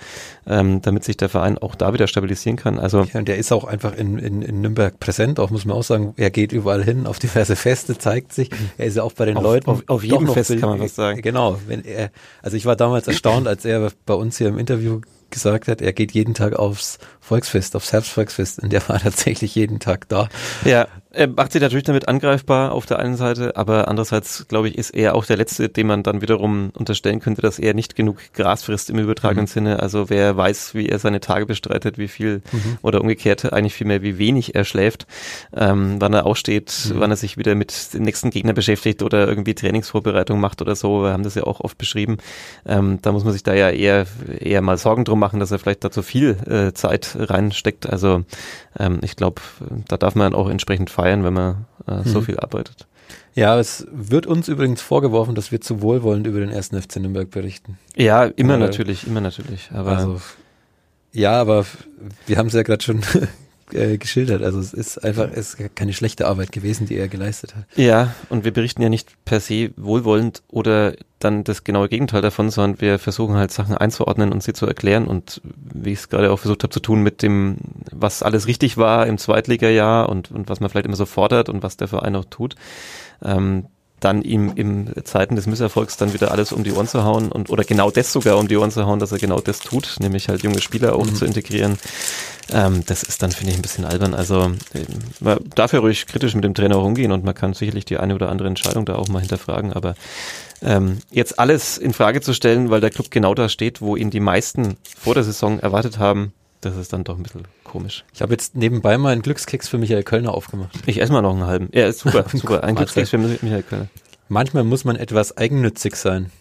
ähm, damit sich der Verein auch da wieder stabilisieren kann. Also ja, und der ist auch einfach in, in, in Nürnberg präsent, auch muss man auch sagen, er geht überall hin, auf diverse Feste, zeigt sich, er ist ja auch bei den auf, Leuten. Auf, auf jedem Fest kann man was sagen. Genau, wenn er, also ich war damals erstaunt, als er bei uns hier im Interview gesagt hat, er geht jeden Tag aufs Volksfest, aufs Herbstvolksfest und der war tatsächlich jeden Tag da. Ja, er macht sich natürlich damit angreifbar auf der einen Seite, aber andererseits, glaube ich, ist er auch der Letzte, dem man dann wiederum unterstellen könnte, dass er nicht genug Gras frisst im übertragenen mhm. Sinne. Also wer weiß, wie er seine Tage bestreitet, wie viel mhm. oder umgekehrt eigentlich viel mehr, wie wenig er schläft, ähm, wann er aufsteht, mhm. wann er sich wieder mit dem nächsten Gegner beschäftigt oder irgendwie Trainingsvorbereitung macht oder so. Wir haben das ja auch oft beschrieben. Ähm, da muss man sich da ja eher, eher mal Sorgen drum machen, dass er vielleicht da zu viel äh, Zeit reinsteckt. Also ähm, ich glaube, da darf man auch entsprechend feiern, wenn man äh, so mhm. viel arbeitet. Ja, es wird uns übrigens vorgeworfen, dass wir zu wohlwollend über den ersten FC Nürnberg berichten. Ja, immer Oder, natürlich, immer natürlich. Aber also, ja, aber wir haben es ja gerade schon äh, geschildert. Also es ist einfach es ist keine schlechte Arbeit gewesen, die er geleistet hat. Ja, und wir berichten ja nicht per se wohlwollend oder dann das genaue Gegenteil davon, sondern wir versuchen halt Sachen einzuordnen und sie zu erklären und wie ich es gerade auch versucht habe zu tun mit dem, was alles richtig war im Zweitliga-Jahr und, und was man vielleicht immer so fordert und was der Verein auch tut. Ähm, dann ihm im Zeiten des Misserfolgs dann wieder alles um die Ohren zu hauen und oder genau das sogar um die Ohren zu hauen, dass er genau das tut, nämlich halt junge Spieler auch mhm. zu integrieren. Ähm, das ist dann, finde ich, ein bisschen albern. Also man darf ja ruhig kritisch mit dem Trainer umgehen und man kann sicherlich die eine oder andere Entscheidung da auch mal hinterfragen, aber ähm, jetzt alles in Frage zu stellen, weil der Club genau da steht, wo ihn die meisten vor der Saison erwartet haben, das ist dann doch ein bisschen komisch. Ich habe jetzt nebenbei mal einen Glückskeks für Michael Kölner aufgemacht. Ich esse mal noch einen halben. Ja, ist super, super. Ein Glückskeks für Michael Kölner. Manchmal muss man etwas eigennützig sein.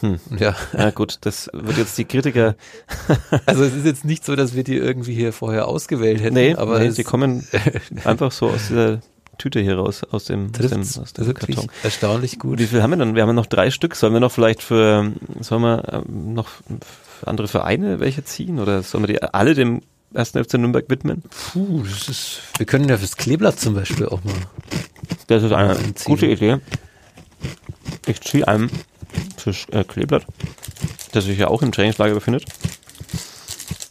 Hm. Ja. ja, gut, das wird jetzt die Kritiker. also es ist jetzt nicht so, dass wir die irgendwie hier vorher ausgewählt hätten. Nee, aber nee, sie kommen einfach so aus dieser Tüte hier raus, aus dem, aus dem, aus dem Karton. Erstaunlich gut. Wie viel haben wir dann? Wir haben noch drei Stück. Sollen wir noch vielleicht für, sollen wir ähm, noch für andere Vereine welche ziehen oder sollen wir die alle dem ersten FC Nürnberg widmen? Puh, das ist, wir können ja fürs Kleeblatt zum Beispiel auch mal. Das ist eine gute Idee. Ich ziehe einem fürs äh, Kleeblatt, das sich ja auch im Trainingslager befindet.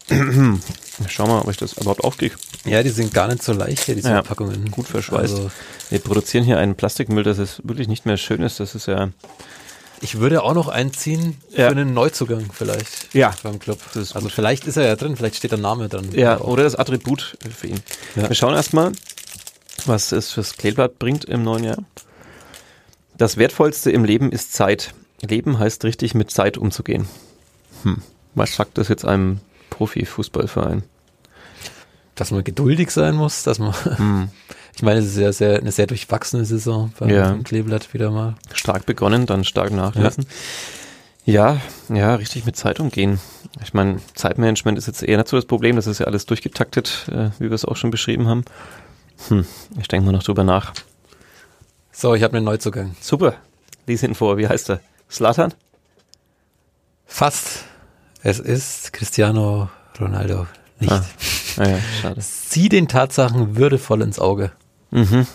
Schau mal, ob ich das überhaupt aufkriege. Ja, die sind gar nicht so leicht hier, diese ja, Packungen. Gut verschweißt. Also, wir produzieren hier einen Plastikmüll, das ist wirklich nicht mehr schön ist. Das ist ja Ich würde auch noch einziehen Ja. für einen Neuzugang vielleicht Ja. beim Club. Also gut. vielleicht ist er ja drin, vielleicht steht der Name dran. Ja, oder das Attribut für ihn. Ja. Wir schauen erstmal, was es fürs Kleeblatt bringt im neuen Jahr. Das Wertvollste im Leben ist Zeit. Leben heißt richtig mit Zeit umzugehen. Hm. Was sagt das jetzt einem Profifußballverein? dass man geduldig sein muss, dass man, Hm. ich meine, es ist ja sehr, eine sehr durchwachsene Saison beim Ja. Kleeblatt wieder mal. Stark begonnen, dann stark nachlassen. Ja. ja, richtig mit Zeit umgehen. Ich meine, Zeitmanagement ist jetzt eher nicht so das Problem, das ist ja alles durchgetaktet, äh, wie wir es auch schon beschrieben haben. Hm. Ich denke mal noch drüber nach. So, ich habe einen Neuzugang. Super. Lies hinten vor, wie heißt er? Slatan? Fast. Es ist Cristiano Ronaldo nicht. Ah. Naja, schade. Sieh den Tatsachen würdevoll ins Auge. Mhm.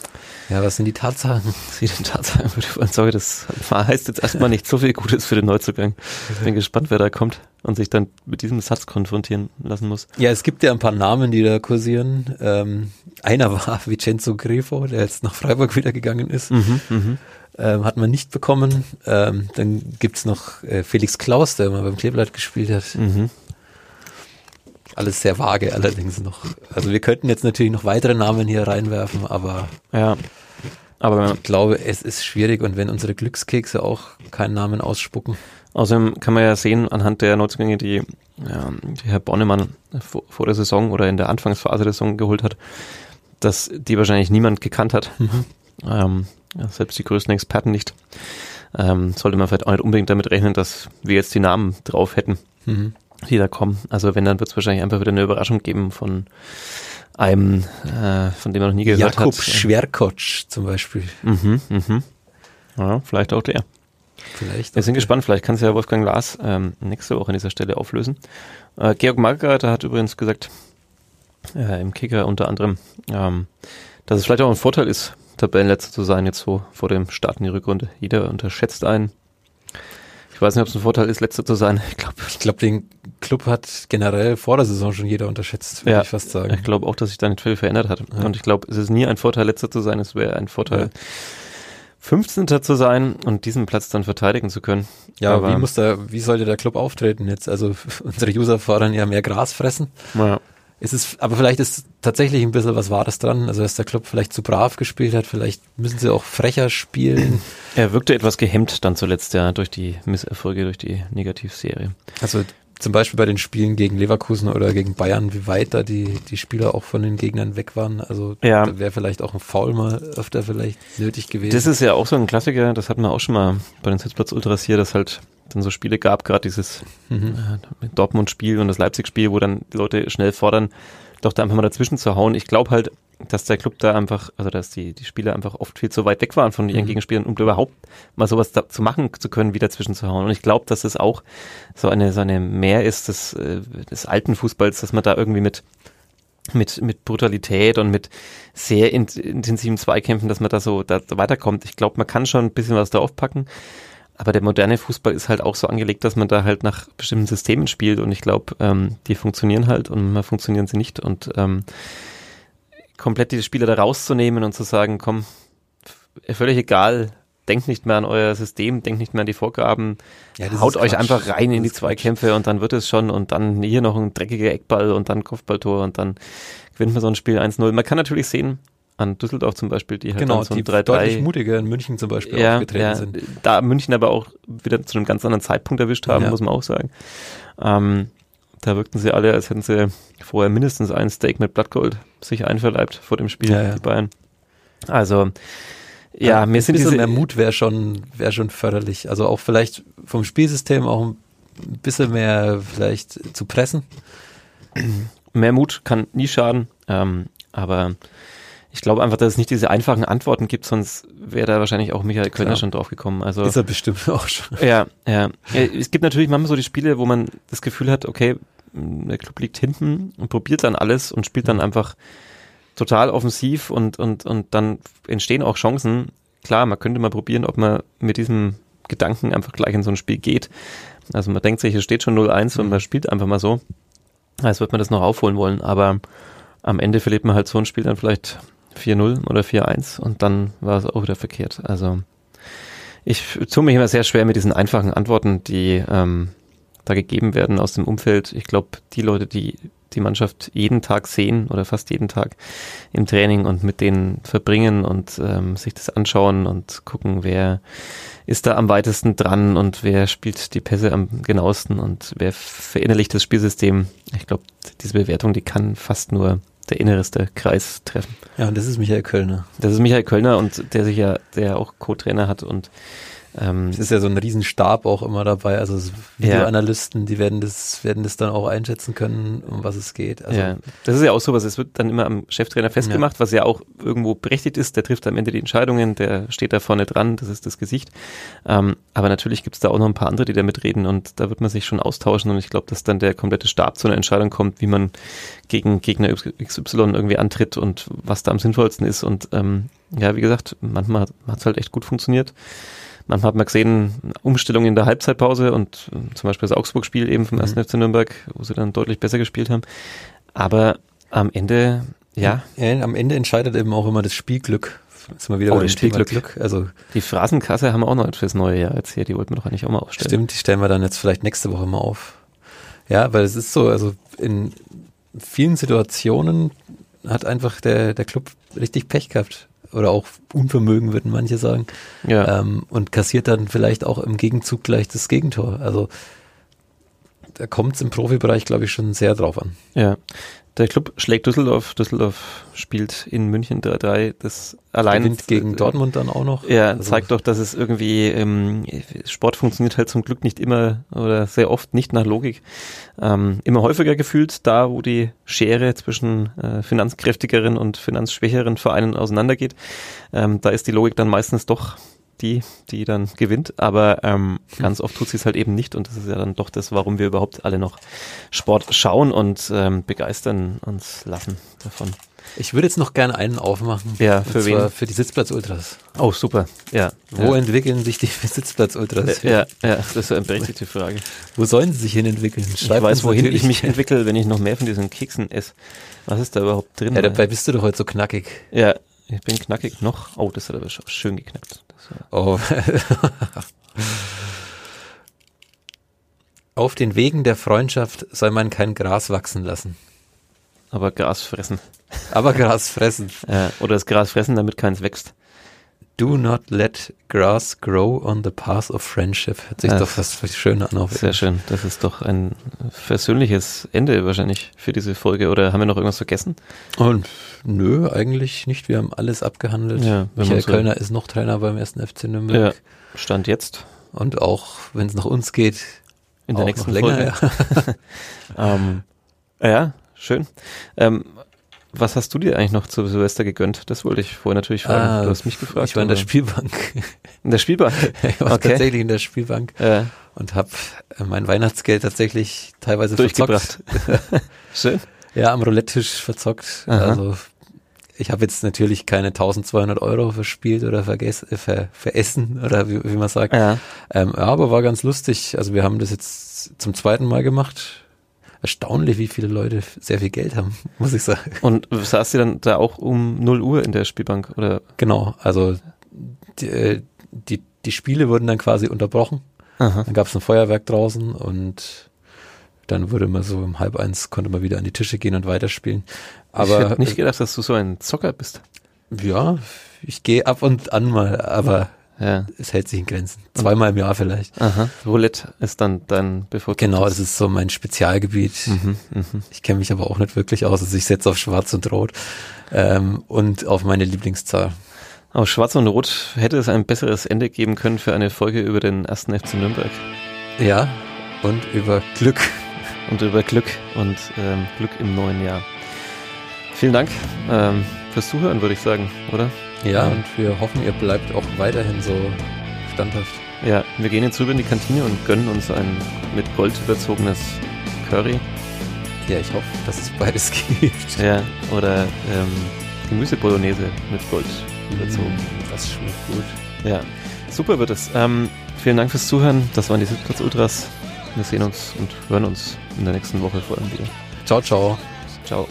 Ja, was sind die Tatsachen? Sie den Tatsachen würde ich sagen, das heißt jetzt erstmal nicht so viel Gutes für den Neuzugang. Bin gespannt, wer da kommt und sich dann mit diesem Satz konfrontieren lassen muss. Ja, es gibt ja ein paar Namen, die da kursieren. Ähm, einer war Vincenzo Grifo, der jetzt nach Freiburg wieder gegangen ist. Mhm, mhm. Ähm, hat man nicht bekommen. Ähm, dann gibt's noch äh, Felix Klaus, der mal beim Kleeblatt gespielt hat. Mhm. Alles sehr vage allerdings noch. Also wir könnten jetzt natürlich noch weitere Namen hier reinwerfen, aber Ja. Aber ich glaube, es ist schwierig und wenn unsere Glückskekse auch keinen Namen ausspucken. außerdem kann man ja sehen, anhand der Neuzugänge, die, ja, die Herr Bonnemann vor, vor der Saison oder in der Anfangsphase der Saison geholt hat, dass die wahrscheinlich niemand gekannt hat. Ähm, ja, selbst die größten Experten nicht. Ähm, sollte man vielleicht auch nicht unbedingt damit rechnen, dass wir jetzt die Namen drauf hätten. Mhm. Die da kommen. Also wenn, dann wird es wahrscheinlich einfach wieder eine Überraschung geben von einem, äh, von dem man noch nie gehört Jakub hat. Schwerkotsch zum Beispiel. Mhm, mhm. Ja, vielleicht auch der. Vielleicht. Wir sind auch gespannt, vielleicht kann es ja Wolfgang Lars ähm, nächste Woche an dieser Stelle auflösen. Äh, Georg Margaret hat übrigens gesagt, äh, im Kicker unter anderem, ähm, dass es vielleicht auch ein Vorteil ist, Tabellenletzter zu sein, jetzt so vor dem Start in die Rückrunde. Jeder unterschätzt einen. Ich weiß nicht, ob es ein Vorteil ist, letzter zu sein. Ich glaube, Ich glaube, den Club hat generell vor der Saison schon jeder unterschätzt, würde Ja, ich fast sagen. Ich glaube auch, dass sich da nicht viel verändert hat. Und ich glaube, es ist nie ein Vorteil, letzter zu sein. Es wäre ein Vorteil, Ja. 15. zu sein und diesen Platz dann verteidigen zu können. ja, aber- wie muss der, wie sollte der Club auftreten jetzt? Also unsere User fordern ja mehr Gras fressen. Ja. Es ist, aber vielleicht ist tatsächlich ein bisschen was Wahres dran. Also dass der Club vielleicht zu brav gespielt hat, vielleicht müssen sie auch frecher spielen. Er wirkte etwas gehemmt dann zuletzt, ja, durch die Misserfolge, durch die Negativserie. Also zum Beispiel bei den Spielen gegen Leverkusen oder gegen Bayern, wie weit da die, die Spieler auch von den Gegnern weg waren. Also Ja. da wäre vielleicht auch ein Foul mal öfter vielleicht nötig gewesen. Das ist ja auch so ein Klassiker, das hatten wir auch schon mal bei den Sitzplatz Ultras hier, dass halt dann so Spiele gab, gerade dieses mhm. äh, Dortmund-Spiel und das Leipzig-Spiel, wo dann die Leute schnell fordern, doch da einfach mal dazwischen zu hauen. Ich glaube halt, dass der Club da einfach, also dass die, die Spieler einfach oft viel zu weit weg waren von ihren Mhm. Gegenspielern, um überhaupt mal sowas da zu machen zu können, wie dazwischen zu hauen. Und ich glaube, dass es auch so eine, so eine Mehr ist des, äh, des alten Fußballs, dass man da irgendwie mit mit, mit Brutalität und mit sehr in, intensiven Zweikämpfen, dass man da so da, weiterkommt. Ich glaube, man kann schon ein bisschen was da aufpacken. Aber der moderne Fußball ist halt auch so angelegt, dass man da halt nach bestimmten Systemen spielt und ich glaube, ähm, die funktionieren halt und mal funktionieren sie nicht und ähm, komplett die Spieler da rauszunehmen und zu sagen, komm, völlig egal, denkt nicht mehr an euer System, denkt nicht mehr an die Vorgaben, Ja, haut euch Quatsch. einfach rein in die Quatsch. Zweikämpfe und dann wird es schon und dann hier noch ein dreckiger Eckball und dann Kopfballtor und dann gewinnt man so ein Spiel 1-0. Man kann natürlich sehen, an Düsseldorf zum Beispiel, die halt Genau, dann so die ein 3-3 deutlich mutiger in München zum Beispiel ja, aufgetreten ja, sind. da München aber auch wieder zu einem ganz anderen Zeitpunkt erwischt haben, Ja. muss man auch sagen. Ähm, da wirkten sie alle, als hätten sie vorher mindestens ein Steak mit Blattgold sich einverleibt vor dem Spiel, Ja, ja. die Bayern. Also, ja, mir ein sind bisschen diese, mehr Mut wäre schon, wäre schon förderlich. Also auch vielleicht vom Spielsystem auch ein bisschen mehr vielleicht zu pressen. mehr Mut kann nie schaden, ähm, aber ich glaube einfach, dass es nicht diese einfachen Antworten gibt, sonst wäre da wahrscheinlich auch Michael Kölner Klar. schon drauf gekommen. Also, Ist er bestimmt auch schon. Ja, ja. Es gibt natürlich manchmal so die Spiele, wo man das Gefühl hat, okay, der Club liegt hinten und probiert dann alles und spielt dann einfach total offensiv und, und, und dann entstehen auch Chancen. Klar, man könnte mal probieren, ob man mit diesem Gedanken einfach gleich in so ein Spiel geht. Also man denkt sich, es steht schon 0-1 und man spielt einfach mal so. Als wird man das noch aufholen wollen, aber am Ende verliert man halt so ein Spiel dann vielleicht 4-0 oder 4-1 und dann war es auch wieder verkehrt. Also Ich tue mich immer sehr schwer mit diesen einfachen Antworten, die ähm, da gegeben werden aus dem Umfeld. Ich glaube, die Leute, die die Mannschaft jeden Tag sehen oder fast jeden Tag im Training und mit denen verbringen und ähm, sich das anschauen und gucken, wer ist da am weitesten dran und wer spielt die Pässe am genauesten und wer verinnerlicht das Spielsystem. Ich glaube, diese Bewertung, die kann fast nur der innerste Kreis treffen. Ja, und das ist Michael Kölner. Das ist Michael Kölner und der sich ja, der auch Co-Trainer hat und ähm, es ist ja so ein Riesenstab auch immer dabei. Also Videoanalysten, ja. die werden das, werden das dann auch einschätzen können, um was es geht. Also ja, das ist ja auch so was. Es wird dann immer am Cheftrainer festgemacht, ja. was ja auch irgendwo berechtigt ist. Der trifft am Ende die Entscheidungen, der steht da vorne dran, das ist das Gesicht. Ähm, aber natürlich gibt es da auch noch ein paar andere, die da mitreden und da wird man sich schon austauschen und ich glaube, dass dann der komplette Stab zu einer Entscheidung kommt, wie man gegen Gegner XY irgendwie antritt und was da am sinnvollsten ist. Und ähm, ja, wie gesagt, manchmal hat es halt echt gut funktioniert. Manchmal hat man gesehen, Umstellungen in der Halbzeitpause und äh, zum Beispiel das Augsburg-Spiel eben vom 1. Mhm. FC Nürnberg, wo sie dann deutlich besser gespielt haben. Aber am Ende, ja. ja. Am Ende entscheidet eben auch immer das Spielglück. Jetzt sind wir wieder oh, das Spielglück. Glück. Also die Phrasenkasse haben wir auch noch fürs neue Jahr jetzt hier. Die wollten wir doch eigentlich auch mal aufstellen. Stimmt, die stellen wir dann jetzt vielleicht nächste Woche mal auf. Ja, weil es ist so, also in vielen Situationen hat einfach der, der Club richtig Pech gehabt oder auch Unvermögen, würden manche sagen. Ja. Ähm, und kassiert dann vielleicht auch im Gegenzug gleich das Gegentor. Also da kommt es im Profibereich, glaube ich, schon sehr drauf an. Ja. Der Club schlägt Düsseldorf. Düsseldorf spielt in München 3-3. Das allein. Gewinnt gegen Dortmund dann auch noch. Ja, also zeigt doch, dass es irgendwie, ähm, Sport funktioniert halt zum Glück nicht immer oder sehr oft nicht nach Logik. Ähm, immer häufiger gefühlt, da wo die Schere zwischen äh, finanzkräftigeren und finanzschwächeren Vereinen auseinandergeht. Ähm, da ist die Logik dann meistens doch die, die dann gewinnt. Aber ähm, ganz oft tut sie es halt eben nicht und das ist ja dann doch das, warum wir überhaupt alle noch Sport schauen und ähm, begeistern uns lassen davon. Ich würde jetzt noch gerne einen aufmachen. Ja, für wen? Für die Sitzplatz-Ultras. Oh, super. Ja. Wo ja. entwickeln sich die Sitzplatz-Ultras? Ja, ja, das ist eine berechtigte Frage. Wo sollen sie sich hin entwickeln? Schreib ich weiß, wohin ich mich entwickle, wenn ich noch mehr von diesen Keksen esse. Was ist da überhaupt drin? Ja, dabei bist du doch heute so knackig. Ja, ich bin knackig noch. Oh, das hat aber schön geknackt. Oh. Auf den Wegen der Freundschaft soll man kein Gras wachsen lassen. Aber Gras fressen. Aber Gras fressen. ja, oder das Gras fressen, damit keins wächst. Do not let grass grow on the path of friendship. Hört sich ja, doch fast schön an. Auf sehr schön. Das ist doch ein versöhnliches Ende wahrscheinlich für diese Folge. Oder haben wir noch irgendwas vergessen? Und nö, eigentlich nicht. Wir haben alles abgehandelt. Ja, Michael Kölner ist noch Trainer beim ersten FC Nürnberg. Ja, Stand jetzt. Und auch, wenn es nach uns geht, in der nächsten länger. Folge. Ja. ähm, ja, schön. Ähm, was hast du dir eigentlich noch zu Silvester gegönnt? Das wollte ich vorher natürlich fragen. Ah, du hast mich gefragt. Ich war in der Spielbank. In der Spielbank? ich war okay. tatsächlich in der Spielbank ja. und habe äh, mein Weihnachtsgeld tatsächlich teilweise durchgebracht. Schön. Ja, am Roulette-Tisch verzockt. Aha. Also ich habe jetzt natürlich keine 1200 Euro verspielt oder vergessen, äh, ver, veressen oder wie, wie man sagt. Ja. Ähm, ja, aber war ganz lustig. Also wir haben das jetzt zum zweiten Mal gemacht erstaunlich, wie viele Leute sehr viel Geld haben, muss ich sagen. Und saß sie dann da auch um 0 Uhr in der Spielbank, oder? Genau, also die, äh, die, die Spiele wurden dann quasi unterbrochen. Aha. Dann gab es ein Feuerwerk draußen und dann wurde man so um halb eins, konnte man wieder an die Tische gehen und weiterspielen. Aber ich hätte nicht gedacht, dass du so ein Zocker bist. Ja, ich gehe ab und an mal, aber ja. Es hält sich in Grenzen. Zweimal im Jahr vielleicht. Aha. Roulette ist dann dein bevorzugtes. Genau, das ist so mein Spezialgebiet. Mhm, mh. Ich kenne mich aber auch nicht wirklich aus. Also ich setze auf Schwarz und Rot ähm, und auf meine Lieblingszahl. Auf Schwarz und Rot hätte es ein besseres Ende geben können für eine Folge über den ersten FC Nürnberg. Ja, und über Glück. Und über Glück und ähm, Glück im neuen Jahr. Vielen Dank ähm, fürs Zuhören, würde ich sagen, oder? Ja, und wir hoffen, ihr bleibt auch weiterhin so standhaft. Ja, wir gehen jetzt rüber in die Kantine und gönnen uns ein mit Gold überzogenes Curry. Ja, ich hoffe, dass es beides gibt. Ja, oder ähm, Gemüse-Bolognese mit Gold überzogen. Mm, das schmeckt gut. Ja, super wird es. Ähm, vielen Dank fürs Zuhören. Das waren die Sitzplatz Ultras. Wir sehen uns und hören uns in der nächsten Woche vor allem wieder. Ciao, ciao. Ciao.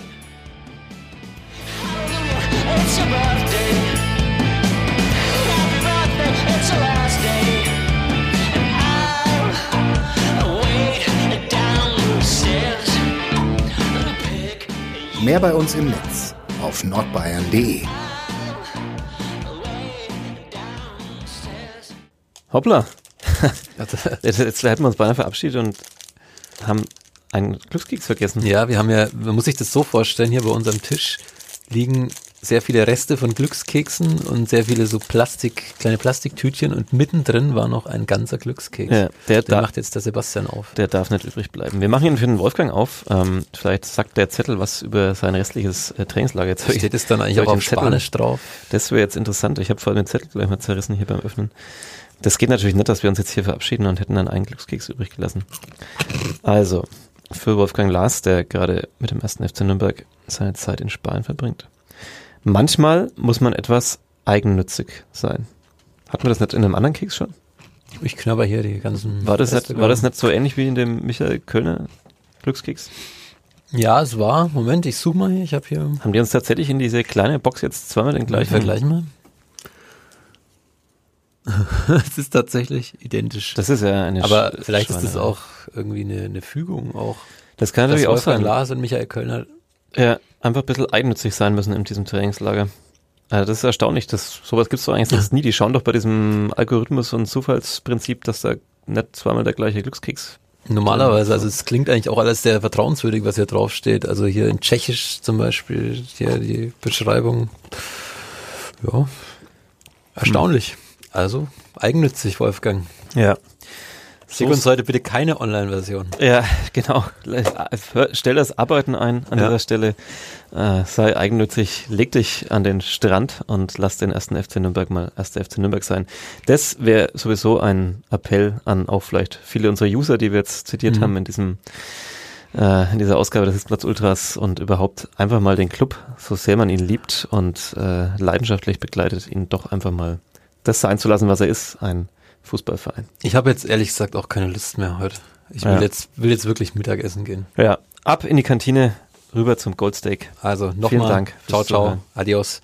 Mehr bei uns im Netz auf nordbayern.de. Hoppla! Jetzt, hätten wir uns beinahe verabschiedet und haben einen Glückskeks vergessen. Ja, wir haben ja, man muss sich das so vorstellen, hier bei unserem Tisch liegen sehr viele Reste von Glückskeksen und sehr viele so Plastik, kleine Plastiktütchen und mittendrin war noch ein ganzer Glückskeks. Ja, der, Der macht jetzt der Sebastian auf. Der darf nicht übrig bleiben. Wir machen ihn für den Wolfgang auf. Ähm, vielleicht sagt der Zettel was über sein restliches äh, Trainingslager. Jetzt Steht es dann eigentlich auch auf Spanisch drauf? Das wäre jetzt interessant. Ich habe vor allem den Zettel gleich mal zerrissen hier beim Öffnen. Das geht natürlich nicht, dass wir uns jetzt hier verabschieden und hätten dann einen Glückskeks übrig gelassen. Also, für Wolfgang Lars, der gerade mit dem ersten FC Nürnberg seine Zeit in Spanien verbringt. Manchmal muss man etwas eigennützig sein. Hatten wir das nicht in einem anderen Keks schon? Ich knabber hier die ganzen. War das, Reste nicht, war das nicht so ähnlich wie in dem Michael Kölner Glückskeks? Ja, es war. Moment, ich suche mal hier. Ich habe hier. Haben die uns tatsächlich in diese kleine Box jetzt zweimal den Gleich gleichen? vergleichen wir. es ist tatsächlich identisch. Das ist ja eine Aber Sch- vielleicht ist das Schweinerei. auch irgendwie eine, eine Fügung auch. Das kann natürlich auch sein. Lars und Michael Kölner Ja, einfach ein bisschen eigennützig sein müssen in diesem Trainingslager. Also das ist erstaunlich, dass sowas gibt's doch eigentlich sonst nie. Die schauen doch bei diesem Algorithmus und Zufallsprinzip, dass da nicht zweimal der gleiche Glückskeks. Normalerweise, also es klingt eigentlich auch alles sehr vertrauenswürdig, was hier draufsteht. Also hier in Tschechisch zum Beispiel, hier die Beschreibung. Ja, erstaunlich. Also eigennützig, Wolfgang. Ja. Schick uns heute bitte keine Online-Version. Ja, genau. Stell das Arbeiten ein an Ja. dieser Stelle. Äh, sei eigennützig, leg dich an den Strand und lass den ersten FC Nürnberg mal erster FC Nürnberg sein. Das wäre sowieso ein Appell an auch vielleicht viele unserer User, die wir jetzt zitiert Mhm. haben in diesem äh, in dieser Ausgabe des Sitzplatz Ultras und überhaupt einfach mal den Club, so sehr man ihn liebt und äh, leidenschaftlich begleitet, ihn doch einfach mal das sein zu lassen, was er ist, ein Fußballverein. Ich habe jetzt ehrlich gesagt auch keine Lust mehr heute. Ich will Ja. jetzt will jetzt wirklich Mittagessen gehen. Ja, ab in die Kantine, rüber zum Goldsteak. Also Vielen nochmal. Dank fürs Ciao, ciao. Zuhören. Adios.